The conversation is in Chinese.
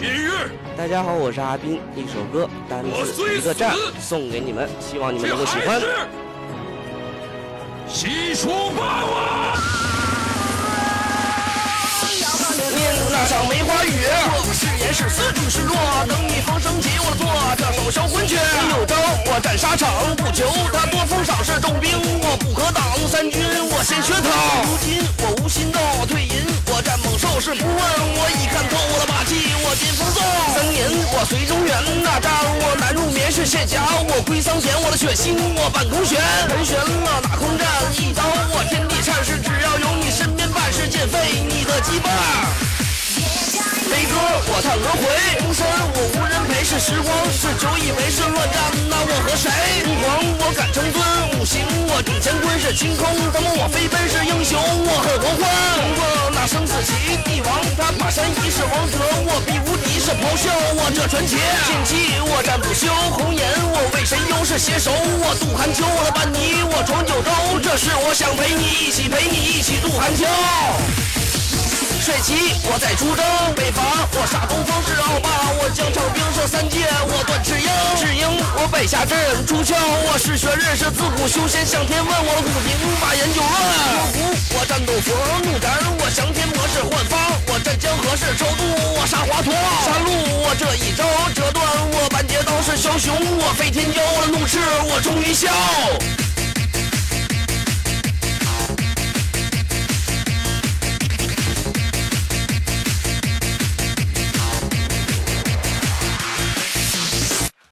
明日，大家好，我是阿斌，一首歌，单字一个站，送给你们，希望你们能够喜欢。西楚霸王。那场梅花雨，我誓言是四处失落。等你风声起，我做这首销魂曲。你有招，我战沙场，不求他多封赏识重兵，我不可挡。三军我先学他。如今我无心道退隐，我战猛兽是不问。我已看透了我随中原那战，我难入棉絮卸甲，我归桑田，我的血腥我半空悬。盘旋了打空战，一刀我天地颤是，只要有你身边，万事尽废你的羁绊。悲歌我叹轮回，终身我无人陪。是时光，是酒，以为是乱战，那我和谁？吾皇我敢称尊，五行我顶乾坤。是清空，他们我飞奔是英雄，我恨黄昏。通过那生死这传奇。剑气我战不休，红颜我为谁忧是携手，我渡寒秋，我伴你我闯九州，这是我想陪你一起陪你一起渡寒秋。帅旗，我在出征；北伐，我杀东方是傲霸；我疆场兵设三界，我断赤鹰。赤鹰，我北下阵出鞘；我嗜血刃是自古修仙向天问，我的古瓶把研究论。我虎，我战斗佛怒斩；我降天魔是幻方；我战江河是超度；我杀华佗杀戮；这一招折断；我半截刀是枭雄；我飞天骄，我怒斥我终于笑。